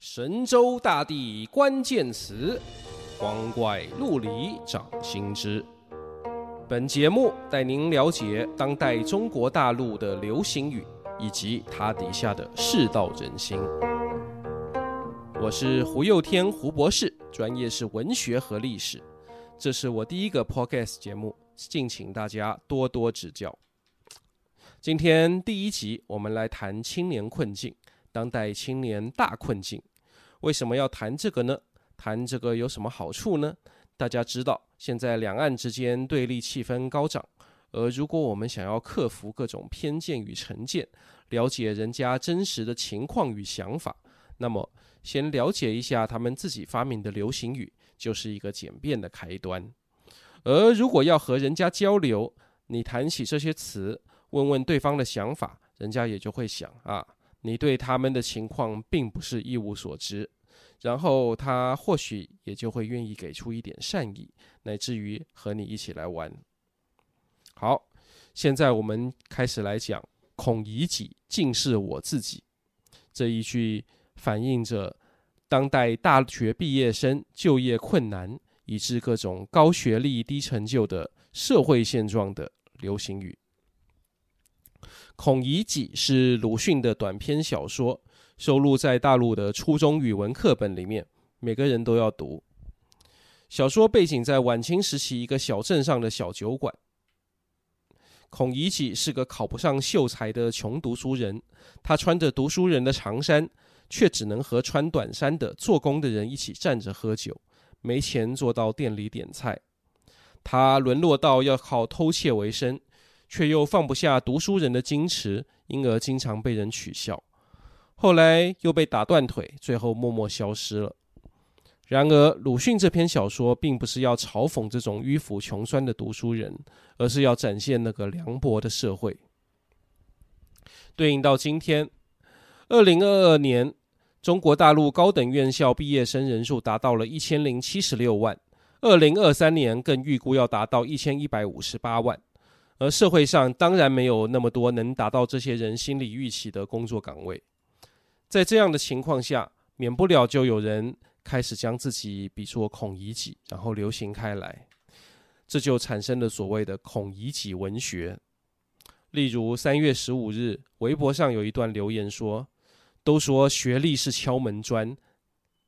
神州大地关键词，光怪陆离掌心之。本节目带您了解当代中国大陆的流行语以及它底下的世道人心。我是胡又天胡博士，专业是文学和历史。这是我第一个 Podcast 节目，敬请大家多多指教。今天第一集，我们来谈青年困境，当代青年大困境。为什么要谈这个呢？谈这个有什么好处呢？大家知道，现在两岸之间对立气氛高涨，而如果我们想要克服各种偏见与成见，了解人家真实的情况与想法，那么先了解一下他们自己发明的流行语，就是一个简便的开端。而如果要和人家交流，你谈起这些词，问问对方的想法，人家也就会想啊。你对他们的情况并不是一无所知，然后他或许也就会愿意给出一点善意，乃至于和你一起来玩。好，现在我们开始来讲“孔乙己，尽是我自己”这一句，反映着当代大学毕业生就业困难，以致各种高学历低成就的社会现状的流行语。《孔乙己》是鲁迅的短篇小说，收录在大陆的初中语文课本里面，每个人都要读。小说背景在晚清时期一个小镇上的小酒馆。孔乙己是个考不上秀才的穷读书人，他穿着读书人的长衫，却只能和穿短衫的做工的人一起站着喝酒，没钱坐到店里点菜。他沦落到要靠偷窃为生。却又放不下读书人的矜持，因而经常被人取笑。后来又被打断腿，最后默默消失了。然而，鲁迅这篇小说并不是要嘲讽这种迂腐穷酸的读书人，而是要展现那个凉薄的社会。对应到今天，二零二二年，中国大陆高等院校毕业生人数达到了一千零七十六万，二零二三年更预估要达到一千一百五十八万。而社会上当然没有那么多能达到这些人心理预期的工作岗位，在这样的情况下，免不了就有人开始将自己比作孔乙己，然后流行开来，这就产生了所谓的孔乙己文学。例如三月十五日，微博上有一段留言说：“都说学历是敲门砖，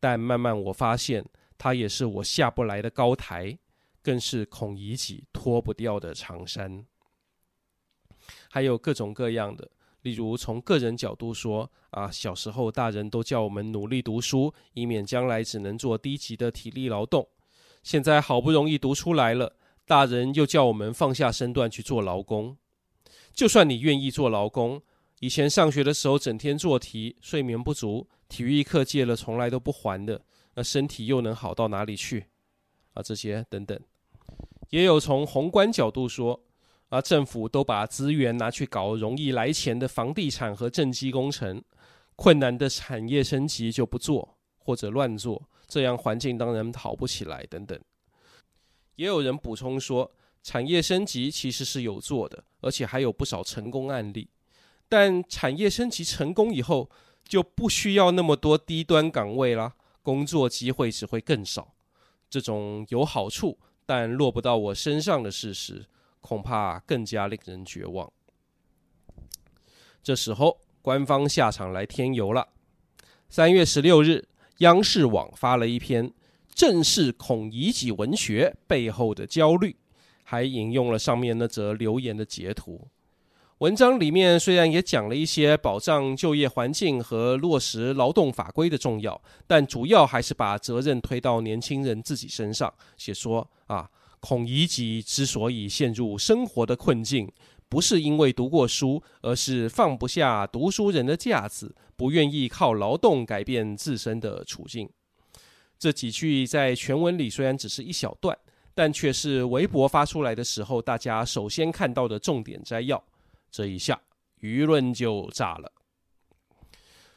但慢慢我发现，它也是我下不来的高台，更是孔乙己脱不掉的长衫。”还有各种各样的，例如从个人角度说啊，小时候大人都叫我们努力读书，以免将来只能做低级的体力劳动。现在好不容易读出来了，大人又叫我们放下身段去做劳工。就算你愿意做劳工，以前上学的时候整天做题，睡眠不足，体育课借了从来都不还的，那身体又能好到哪里去？啊，这些等等，也有从宏观角度说。而政府都把资源拿去搞容易来钱的房地产和政绩工程，困难的产业升级就不做或者乱做，这样环境当然好不起来。等等，也有人补充说，产业升级其实是有做的，而且还有不少成功案例。但产业升级成功以后，就不需要那么多低端岗位啦，工作机会只会更少。这种有好处但落不到我身上的事实。恐怕更加令人绝望。这时候，官方下场来添油了。三月十六日，央视网发了一篇正是孔乙己文学背后的焦虑，还引用了上面那则留言的截图。文章里面虽然也讲了一些保障就业环境和落实劳动法规的重要，但主要还是把责任推到年轻人自己身上，写说啊。孔乙己之所以陷入生活的困境，不是因为读过书，而是放不下读书人的架子，不愿意靠劳动改变自身的处境。这几句在全文里虽然只是一小段，但却是微博发出来的时候，大家首先看到的重点摘要。这一下，舆论就炸了。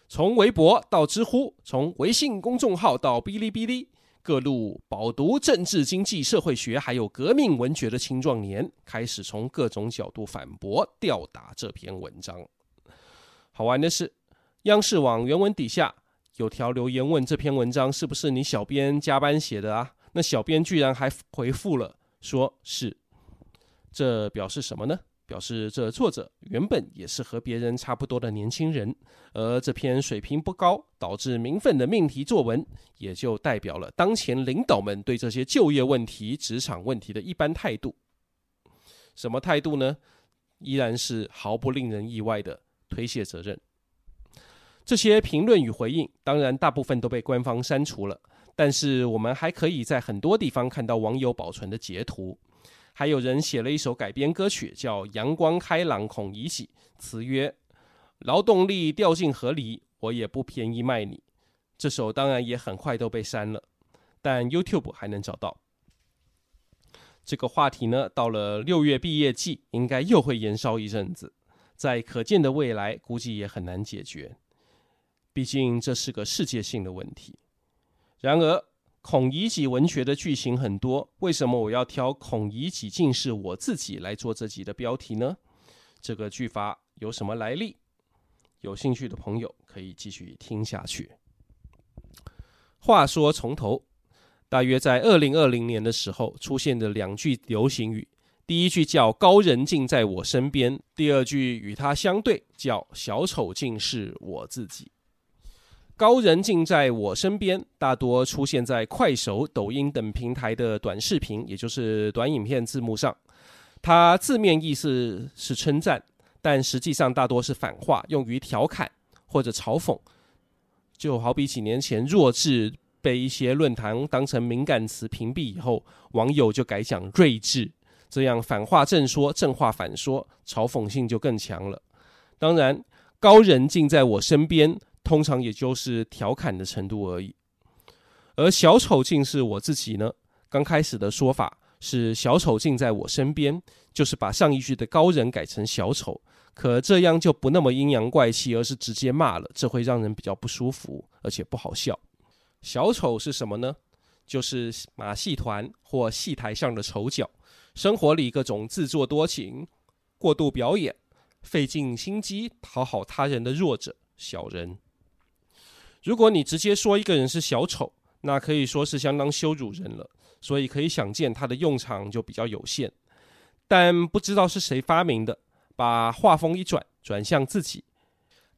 从微博到知乎，从微信公众号到哔哩哔哩。各路饱读政治、经济、社会学，还有革命文学的青壮年，开始从各种角度反驳、吊打这篇文章。好玩的是，央视网原文底下有条留言问这篇文章是不是你小编加班写的啊？那小编居然还回复了，说是。这表示什么呢？表示这作者原本也是和别人差不多的年轻人，而这篇水平不高，导致民愤的命题作文，也就代表了当前领导们对这些就业问题、职场问题的一般态度。什么态度呢？依然是毫不令人意外的推卸责任。这些评论与回应，当然大部分都被官方删除了，但是我们还可以在很多地方看到网友保存的截图。还有人写了一首改编歌曲，叫《阳光开朗孔乙己》，词曰：“劳动力掉进河里，我也不便宜卖你。”这首当然也很快都被删了，但 YouTube 还能找到。这个话题呢，到了六月毕业季，应该又会延烧一阵子，在可见的未来，估计也很难解决。毕竟这是个世界性的问题。然而，孔乙己文学的句型很多，为什么我要挑“孔乙己竟是我自己”来做这集的标题呢？这个句法有什么来历？有兴趣的朋友可以继续听下去。话说从头，大约在二零二零年的时候，出现的两句流行语，第一句叫“高人尽在我身边”，第二句与它相对，叫“小丑竟是我自己”。高人尽在我身边，大多出现在快手、抖音等平台的短视频，也就是短影片字幕上。它字面意思是称赞，但实际上大多是反话，用于调侃或者嘲讽。就好比几年前弱智被一些论坛当成敏感词屏蔽以后，网友就改讲睿智，这样反话正说，正话反说，嘲讽性就更强了。当然，高人尽在我身边。通常也就是调侃的程度而已，而小丑竟是我自己呢。刚开始的说法是小丑竟在我身边，就是把上一句的高人改成小丑，可这样就不那么阴阳怪气，而是直接骂了，这会让人比较不舒服，而且不好笑。小丑是什么呢？就是马戏团或戏台上的丑角，生活里各种自作多情、过度表演、费尽心机讨好他人的弱者、小人。如果你直接说一个人是小丑，那可以说是相当羞辱人了，所以可以想见它的用场就比较有限。但不知道是谁发明的，把话锋一转，转向自己，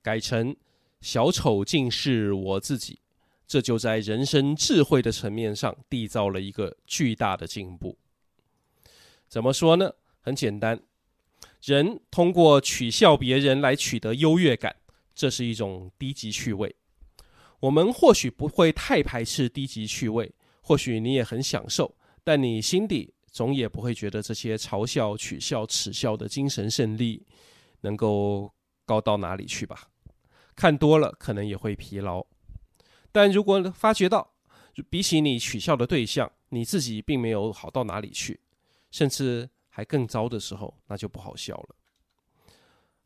改成“小丑竟是我自己”，这就在人生智慧的层面上缔造了一个巨大的进步。怎么说呢？很简单，人通过取笑别人来取得优越感，这是一种低级趣味。我们或许不会太排斥低级趣味，或许你也很享受，但你心底总也不会觉得这些嘲笑、取笑、耻笑的精神胜利能够高到哪里去吧？看多了可能也会疲劳。但如果发觉到，比起你取笑的对象，你自己并没有好到哪里去，甚至还更糟的时候，那就不好笑了。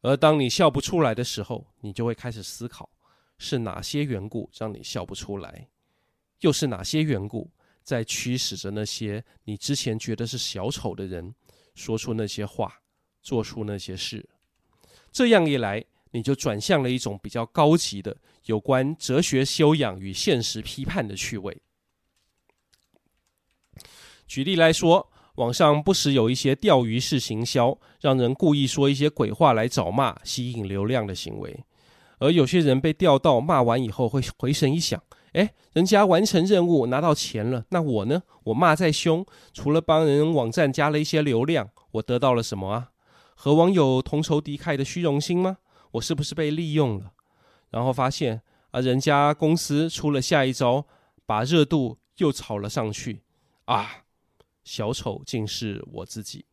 而当你笑不出来的时候，你就会开始思考。是哪些缘故让你笑不出来？又是哪些缘故在驱使着那些你之前觉得是小丑的人，说出那些话，做出那些事？这样一来，你就转向了一种比较高级的有关哲学修养与现实批判的趣味。举例来说，网上不时有一些钓鱼式行销，让人故意说一些鬼话来找骂，吸引流量的行为。而有些人被调到骂完以后，会回神一想，诶，人家完成任务拿到钱了，那我呢？我骂再凶，除了帮人网站加了一些流量，我得到了什么啊？和网友同仇敌忾的虚荣心吗？我是不是被利用了？然后发现啊，人家公司出了下一招，把热度又炒了上去啊！小丑竟是我自己。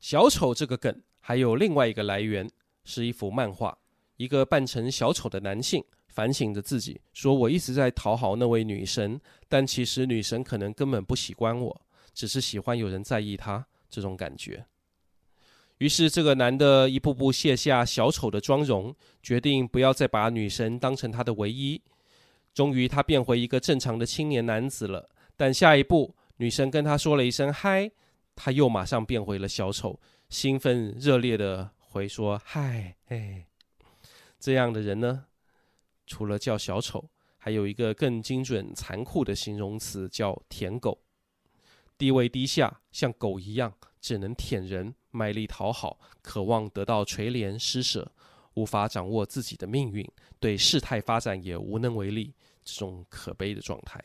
小丑这个梗还有另外一个来源。是一幅漫画，一个扮成小丑的男性反省着自己，说：“我一直在讨好那位女神，但其实女神可能根本不喜欢我，只是喜欢有人在意她这种感觉。”于是，这个男的一步步卸下小丑的妆容，决定不要再把女神当成他的唯一。终于，他变回一个正常的青年男子了。但下一步，女神跟他说了一声“嗨”，他又马上变回了小丑，兴奋热烈的。会说嗨，哎，这样的人呢，除了叫小丑，还有一个更精准、残酷的形容词叫“舔狗”。地位低下，像狗一样，只能舔人，卖力讨好，渴望得到垂怜施舍，无法掌握自己的命运，对事态发展也无能为力，这种可悲的状态。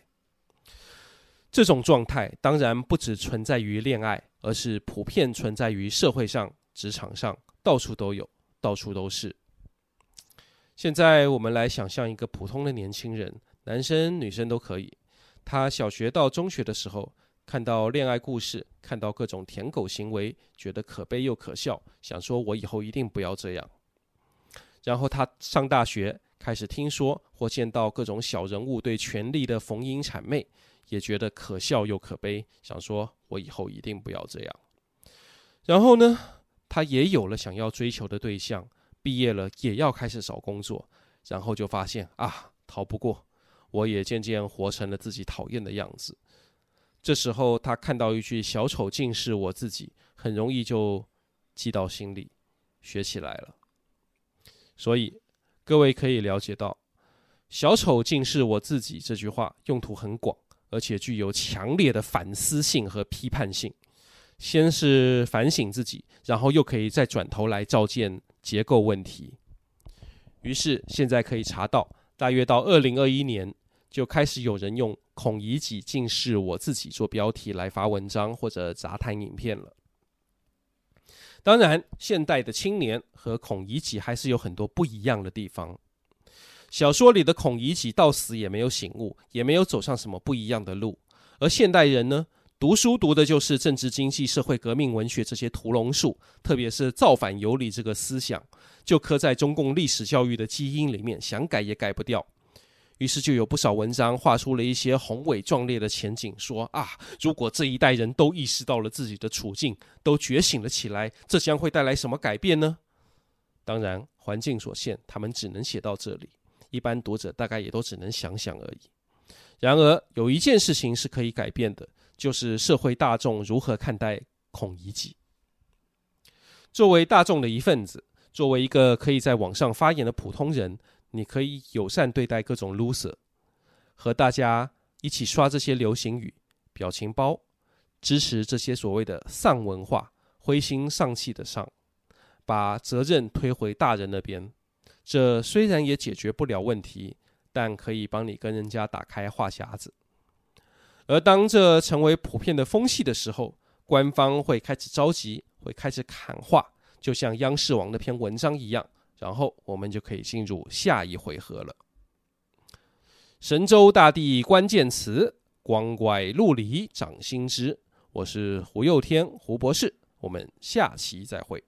这种状态当然不只存在于恋爱，而是普遍存在于社会上、职场上，到处都有，到处都是。现在我们来想象一个普通的年轻人，男生女生都可以。他小学到中学的时候，看到恋爱故事，看到各种舔狗行为，觉得可悲又可笑，想说我以后一定不要这样。然后他上大学，开始听说或见到各种小人物对权力的逢迎谄媚。也觉得可笑又可悲，想说我以后一定不要这样。然后呢，他也有了想要追求的对象，毕业了也要开始找工作，然后就发现啊，逃不过，我也渐渐活成了自己讨厌的样子。这时候他看到一句“小丑竟是我自己”，很容易就记到心里，学起来了。所以各位可以了解到，“小丑竟是我自己”这句话用途很广。而且具有强烈的反思性和批判性，先是反省自己，然后又可以再转头来照见结构问题。于是现在可以查到，大约到二零二一年，就开始有人用“孔乙己竟是我自己”做标题来发文章或者杂谈影片了。当然，现代的青年和孔乙己还是有很多不一样的地方。小说里的孔乙己到死也没有醒悟，也没有走上什么不一样的路。而现代人呢，读书读的就是政治、经济、社会、革命、文学这些屠龙术，特别是造反有理这个思想，就刻在中共历史教育的基因里面，想改也改不掉。于是就有不少文章画出了一些宏伟壮烈的前景，说啊，如果这一代人都意识到了自己的处境，都觉醒了起来，这将会带来什么改变呢？当然，环境所限，他们只能写到这里。一般读者大概也都只能想想而已。然而，有一件事情是可以改变的，就是社会大众如何看待孔乙己。作为大众的一份子，作为一个可以在网上发言的普通人，你可以友善对待各种 loser，和大家一起刷这些流行语、表情包，支持这些所谓的丧文化，灰心丧气的丧，把责任推回大人那边。这虽然也解决不了问题，但可以帮你跟人家打开话匣子。而当这成为普遍的风气的时候，官方会开始着急，会开始喊话，就像央视网那篇文章一样。然后我们就可以进入下一回合了。神州大地关键词，光怪陆离掌心之。我是胡又天，胡博士。我们下期再会。